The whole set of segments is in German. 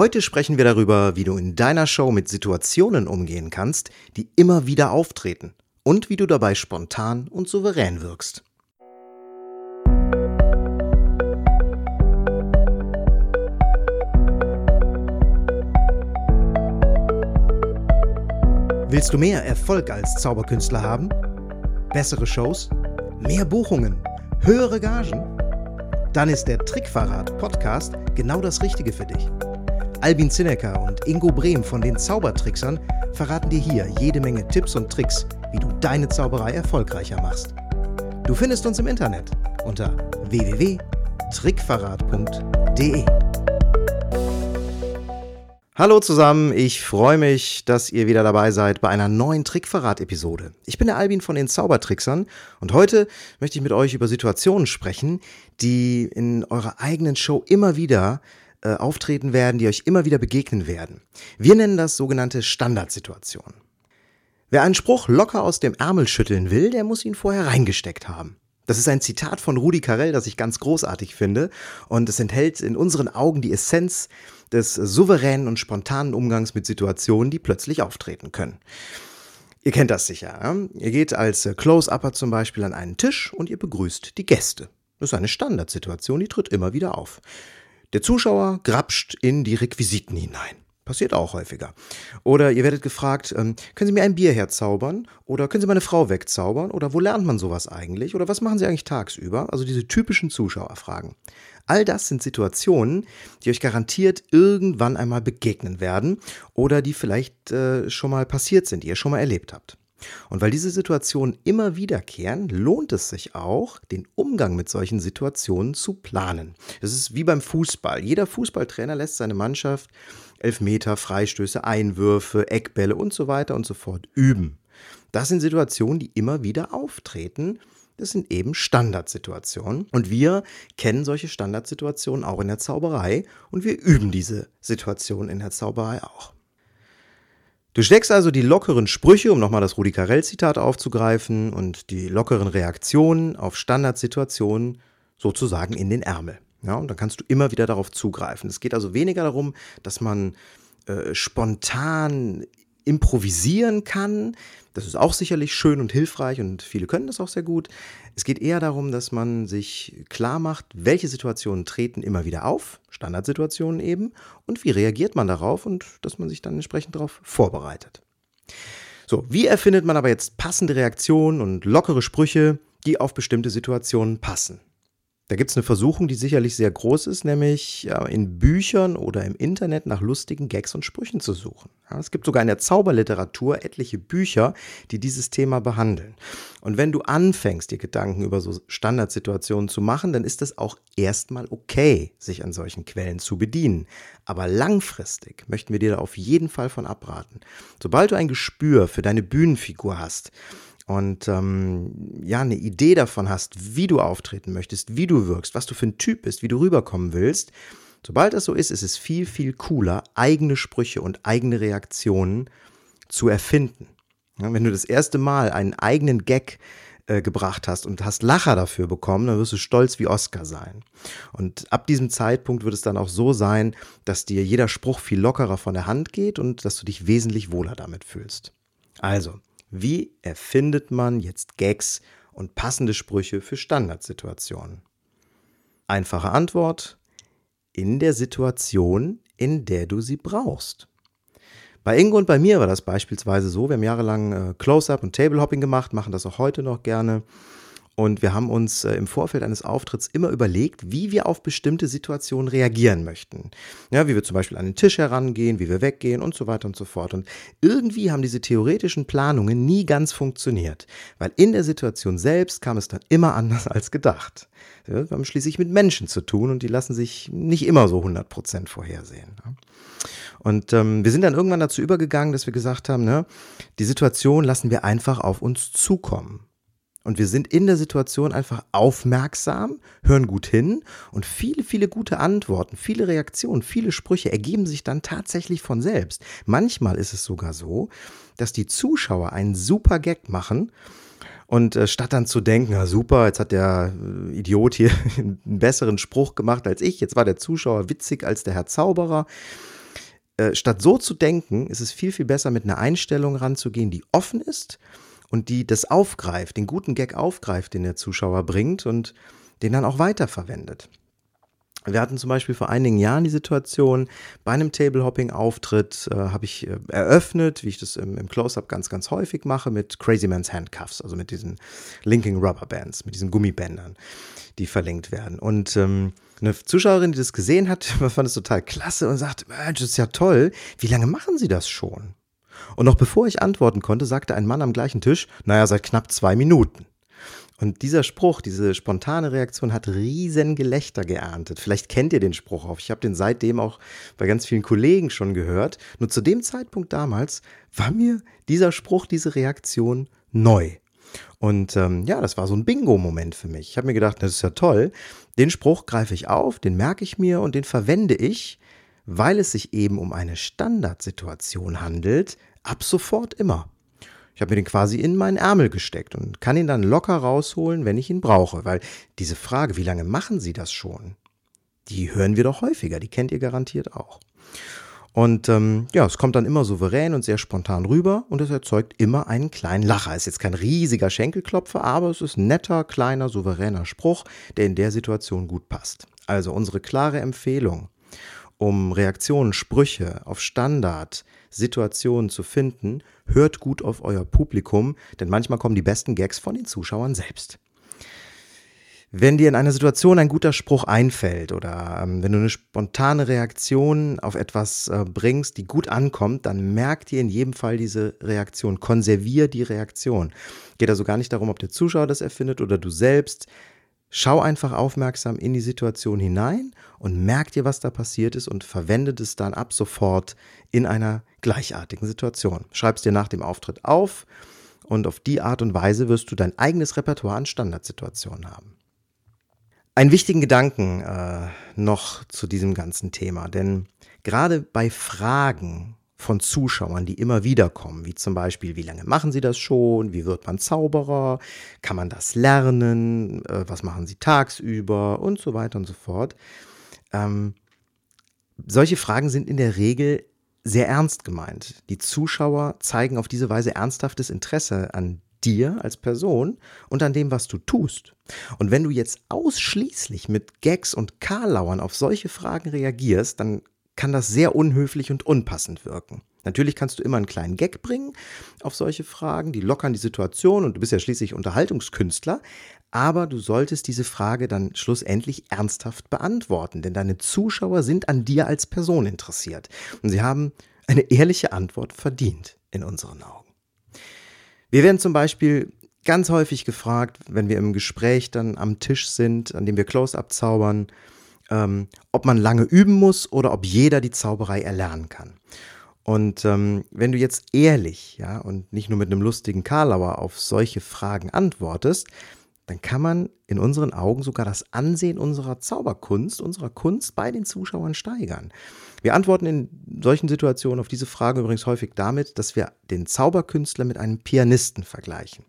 Heute sprechen wir darüber, wie du in deiner Show mit Situationen umgehen kannst, die immer wieder auftreten und wie du dabei spontan und souverän wirkst. Willst du mehr Erfolg als Zauberkünstler haben? Bessere Shows? Mehr Buchungen? Höhere Gagen? Dann ist der Trickverrat Podcast genau das Richtige für dich. Albin Zinecker und Ingo Brehm von den Zaubertricksern verraten dir hier jede Menge Tipps und Tricks, wie du deine Zauberei erfolgreicher machst. Du findest uns im Internet unter www.trickverrat.de. Hallo zusammen, ich freue mich, dass ihr wieder dabei seid bei einer neuen Trickverrat-Episode. Ich bin der Albin von den Zaubertricksern und heute möchte ich mit euch über Situationen sprechen, die in eurer eigenen Show immer wieder äh, auftreten werden, die euch immer wieder begegnen werden. Wir nennen das sogenannte Standardsituation. Wer einen Spruch locker aus dem Ärmel schütteln will, der muss ihn vorher reingesteckt haben. Das ist ein Zitat von Rudi Carell, das ich ganz großartig finde und es enthält in unseren Augen die Essenz des souveränen und spontanen Umgangs mit Situationen, die plötzlich auftreten können. Ihr kennt das sicher. Ja? Ihr geht als Close-Upper zum Beispiel an einen Tisch und ihr begrüßt die Gäste. Das ist eine Standardsituation, die tritt immer wieder auf. Der Zuschauer grapscht in die Requisiten hinein. Passiert auch häufiger. Oder ihr werdet gefragt, ähm, können Sie mir ein Bier herzaubern? Oder können Sie meine Frau wegzaubern? Oder wo lernt man sowas eigentlich? Oder was machen Sie eigentlich tagsüber? Also diese typischen Zuschauerfragen. All das sind Situationen, die euch garantiert irgendwann einmal begegnen werden oder die vielleicht äh, schon mal passiert sind, die ihr schon mal erlebt habt. Und weil diese Situationen immer wiederkehren, lohnt es sich auch, den Umgang mit solchen Situationen zu planen. Es ist wie beim Fußball. Jeder Fußballtrainer lässt seine Mannschaft Elfmeter, Freistöße, Einwürfe, Eckbälle und so weiter und so fort üben. Das sind Situationen, die immer wieder auftreten. Das sind eben Standardsituationen. Und wir kennen solche Standardsituationen auch in der Zauberei und wir üben diese Situationen in der Zauberei auch. Du steckst also die lockeren Sprüche, um nochmal das Rudi Carell-Zitat aufzugreifen, und die lockeren Reaktionen auf Standardsituationen sozusagen in den Ärmel. Ja, und dann kannst du immer wieder darauf zugreifen. Es geht also weniger darum, dass man äh, spontan improvisieren kann. Das ist auch sicherlich schön und hilfreich und viele können das auch sehr gut. Es geht eher darum, dass man sich klar macht, welche Situationen treten immer wieder auf, Standardsituationen eben, und wie reagiert man darauf und dass man sich dann entsprechend darauf vorbereitet. So, wie erfindet man aber jetzt passende Reaktionen und lockere Sprüche, die auf bestimmte Situationen passen? Da gibt es eine Versuchung, die sicherlich sehr groß ist, nämlich ja, in Büchern oder im Internet nach lustigen Gags und Sprüchen zu suchen. Es gibt sogar in der Zauberliteratur etliche Bücher, die dieses Thema behandeln. Und wenn du anfängst, dir Gedanken über so Standardsituationen zu machen, dann ist es auch erstmal okay, sich an solchen Quellen zu bedienen. Aber langfristig möchten wir dir da auf jeden Fall von abraten. Sobald du ein Gespür für deine Bühnenfigur hast, und ähm, ja, eine Idee davon hast, wie du auftreten möchtest, wie du wirkst, was du für ein Typ bist, wie du rüberkommen willst, sobald das so ist, ist es viel, viel cooler, eigene Sprüche und eigene Reaktionen zu erfinden. Ja, wenn du das erste Mal einen eigenen Gag äh, gebracht hast und hast Lacher dafür bekommen, dann wirst du stolz wie Oscar sein. Und ab diesem Zeitpunkt wird es dann auch so sein, dass dir jeder Spruch viel lockerer von der Hand geht und dass du dich wesentlich wohler damit fühlst. Also, wie erfindet man jetzt Gags und passende Sprüche für Standardsituationen? Einfache Antwort. In der Situation, in der du sie brauchst. Bei Ingo und bei mir war das beispielsweise so, wir haben jahrelang äh, Close-Up und Table-Hopping gemacht, machen das auch heute noch gerne. Und wir haben uns äh, im Vorfeld eines Auftritts immer überlegt, wie wir auf bestimmte Situationen reagieren möchten. Ja, wie wir zum Beispiel an den Tisch herangehen, wie wir weggehen und so weiter und so fort. Und irgendwie haben diese theoretischen Planungen nie ganz funktioniert, weil in der Situation selbst kam es dann immer anders als gedacht. Ja, wir haben schließlich mit Menschen zu tun und die lassen sich nicht immer so 100% vorhersehen. Und ähm, wir sind dann irgendwann dazu übergegangen, dass wir gesagt haben, ne, die Situation lassen wir einfach auf uns zukommen. Und wir sind in der Situation einfach aufmerksam, hören gut hin und viele, viele gute Antworten, viele Reaktionen, viele Sprüche ergeben sich dann tatsächlich von selbst. Manchmal ist es sogar so, dass die Zuschauer einen super Gag machen und äh, statt dann zu denken, ja super, jetzt hat der äh, Idiot hier einen besseren Spruch gemacht als ich, jetzt war der Zuschauer witzig als der Herr Zauberer, äh, statt so zu denken, ist es viel, viel besser, mit einer Einstellung ranzugehen, die offen ist und die das aufgreift, den guten Gag aufgreift, den der Zuschauer bringt und den dann auch weiterverwendet. Wir hatten zum Beispiel vor einigen Jahren die Situation, bei einem Table-Hopping-Auftritt äh, habe ich äh, eröffnet, wie ich das im, im Close-Up ganz, ganz häufig mache, mit Crazy Man's Handcuffs, also mit diesen Linking Rubber Bands, mit diesen Gummibändern, die verlinkt werden. Und ähm, eine Zuschauerin, die das gesehen hat, fand es total klasse und sagte, Mensch, das ist ja toll, wie lange machen Sie das schon? Und noch bevor ich antworten konnte, sagte ein Mann am gleichen Tisch, naja, seit knapp zwei Minuten. Und dieser Spruch, diese spontane Reaktion hat riesen Gelächter geerntet. Vielleicht kennt ihr den Spruch auch. Ich habe den seitdem auch bei ganz vielen Kollegen schon gehört. Nur zu dem Zeitpunkt damals war mir dieser Spruch, diese Reaktion neu. Und ähm, ja, das war so ein Bingo-Moment für mich. Ich habe mir gedacht, das ist ja toll. Den Spruch greife ich auf, den merke ich mir und den verwende ich, weil es sich eben um eine Standardsituation handelt, ab sofort immer. Ich habe mir den quasi in meinen Ärmel gesteckt und kann ihn dann locker rausholen, wenn ich ihn brauche. Weil diese Frage, wie lange machen Sie das schon? Die hören wir doch häufiger, die kennt ihr garantiert auch. Und ähm, ja, es kommt dann immer souverän und sehr spontan rüber und es erzeugt immer einen kleinen Lacher. Es ist jetzt kein riesiger Schenkelklopfer, aber es ist ein netter, kleiner, souveräner Spruch, der in der Situation gut passt. Also unsere klare Empfehlung, um Reaktionen, Sprüche auf Standard, Situationen zu finden, hört gut auf euer Publikum, denn manchmal kommen die besten Gags von den Zuschauern selbst. Wenn dir in einer Situation ein guter Spruch einfällt oder ähm, wenn du eine spontane Reaktion auf etwas äh, bringst, die gut ankommt, dann merk dir in jedem Fall diese Reaktion. Konservier die Reaktion. Geht also gar nicht darum, ob der Zuschauer das erfindet oder du selbst. Schau einfach aufmerksam in die Situation hinein und merk dir, was da passiert ist und verwende es dann ab sofort in einer gleichartigen Situation. Schreib es dir nach dem Auftritt auf und auf die Art und Weise wirst du dein eigenes Repertoire an Standardsituationen haben. Einen wichtigen Gedanken äh, noch zu diesem ganzen Thema, denn gerade bei Fragen von Zuschauern, die immer wieder kommen, wie zum Beispiel, wie lange machen Sie das schon, wie wird man Zauberer, kann man das lernen, äh, was machen Sie tagsüber und so weiter und so fort. Ähm, solche Fragen sind in der Regel sehr ernst gemeint. Die Zuschauer zeigen auf diese Weise ernsthaftes Interesse an dir als Person und an dem, was du tust. Und wenn du jetzt ausschließlich mit Gags und Karlauern auf solche Fragen reagierst, dann kann das sehr unhöflich und unpassend wirken. Natürlich kannst du immer einen kleinen Gag bringen auf solche Fragen, die lockern die Situation und du bist ja schließlich Unterhaltungskünstler, aber du solltest diese Frage dann schlussendlich ernsthaft beantworten, denn deine Zuschauer sind an dir als Person interessiert und sie haben eine ehrliche Antwort verdient in unseren Augen. Wir werden zum Beispiel ganz häufig gefragt, wenn wir im Gespräch dann am Tisch sind, an dem wir Close-up zaubern, ähm, ob man lange üben muss oder ob jeder die Zauberei erlernen kann. Und ähm, wenn du jetzt ehrlich, ja, und nicht nur mit einem lustigen Karlauer auf solche Fragen antwortest, dann kann man in unseren Augen sogar das Ansehen unserer Zauberkunst, unserer Kunst bei den Zuschauern steigern. Wir antworten in solchen Situationen auf diese Fragen übrigens häufig damit, dass wir den Zauberkünstler mit einem Pianisten vergleichen.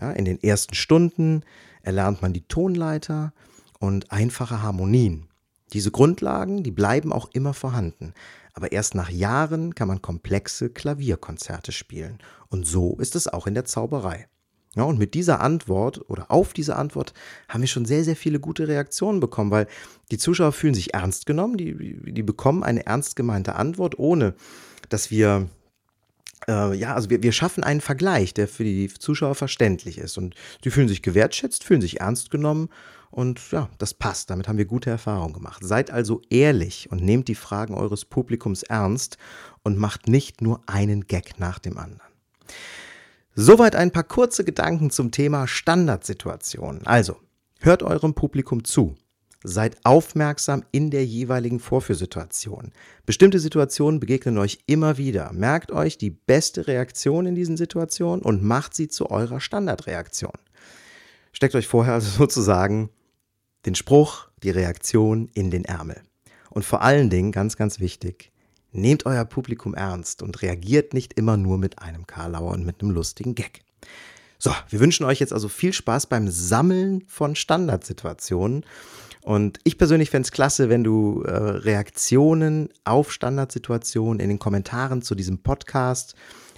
Ja, in den ersten Stunden erlernt man die Tonleiter, und einfache Harmonien. Diese Grundlagen, die bleiben auch immer vorhanden. Aber erst nach Jahren kann man komplexe Klavierkonzerte spielen. Und so ist es auch in der Zauberei. Ja, und mit dieser Antwort oder auf diese Antwort haben wir schon sehr, sehr viele gute Reaktionen bekommen, weil die Zuschauer fühlen sich ernst genommen, die, die bekommen eine ernst gemeinte Antwort, ohne dass wir äh, ja, also wir, wir schaffen einen Vergleich, der für die Zuschauer verständlich ist. Und die fühlen sich gewertschätzt, fühlen sich ernst genommen. Und ja, das passt. Damit haben wir gute Erfahrungen gemacht. Seid also ehrlich und nehmt die Fragen eures Publikums ernst und macht nicht nur einen Gag nach dem anderen. Soweit ein paar kurze Gedanken zum Thema Standardsituationen. Also, hört eurem Publikum zu. Seid aufmerksam in der jeweiligen Vorführsituation. Bestimmte Situationen begegnen euch immer wieder. Merkt euch die beste Reaktion in diesen Situationen und macht sie zu eurer Standardreaktion. Steckt euch vorher also sozusagen den Spruch, die Reaktion in den Ärmel. Und vor allen Dingen, ganz, ganz wichtig, nehmt euer Publikum ernst und reagiert nicht immer nur mit einem Karlauer und mit einem lustigen Gag. So, wir wünschen euch jetzt also viel Spaß beim Sammeln von Standardsituationen. Und ich persönlich fände es klasse, wenn du äh, Reaktionen auf Standardsituationen in den Kommentaren zu diesem Podcast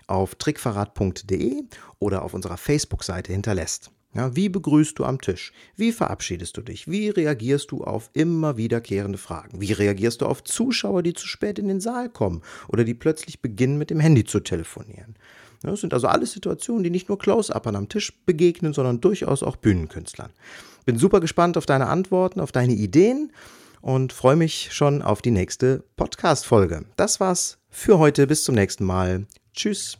auf trickverrat.de oder auf unserer Facebook-Seite hinterlässt. Ja, wie begrüßt du am Tisch? Wie verabschiedest du dich? Wie reagierst du auf immer wiederkehrende Fragen? Wie reagierst du auf Zuschauer, die zu spät in den Saal kommen oder die plötzlich beginnen, mit dem Handy zu telefonieren? Das sind also alles Situationen, die nicht nur Close-Upern am Tisch begegnen, sondern durchaus auch Bühnenkünstlern. Bin super gespannt auf deine Antworten, auf deine Ideen und freue mich schon auf die nächste Podcast-Folge. Das war's für heute. Bis zum nächsten Mal. Tschüss.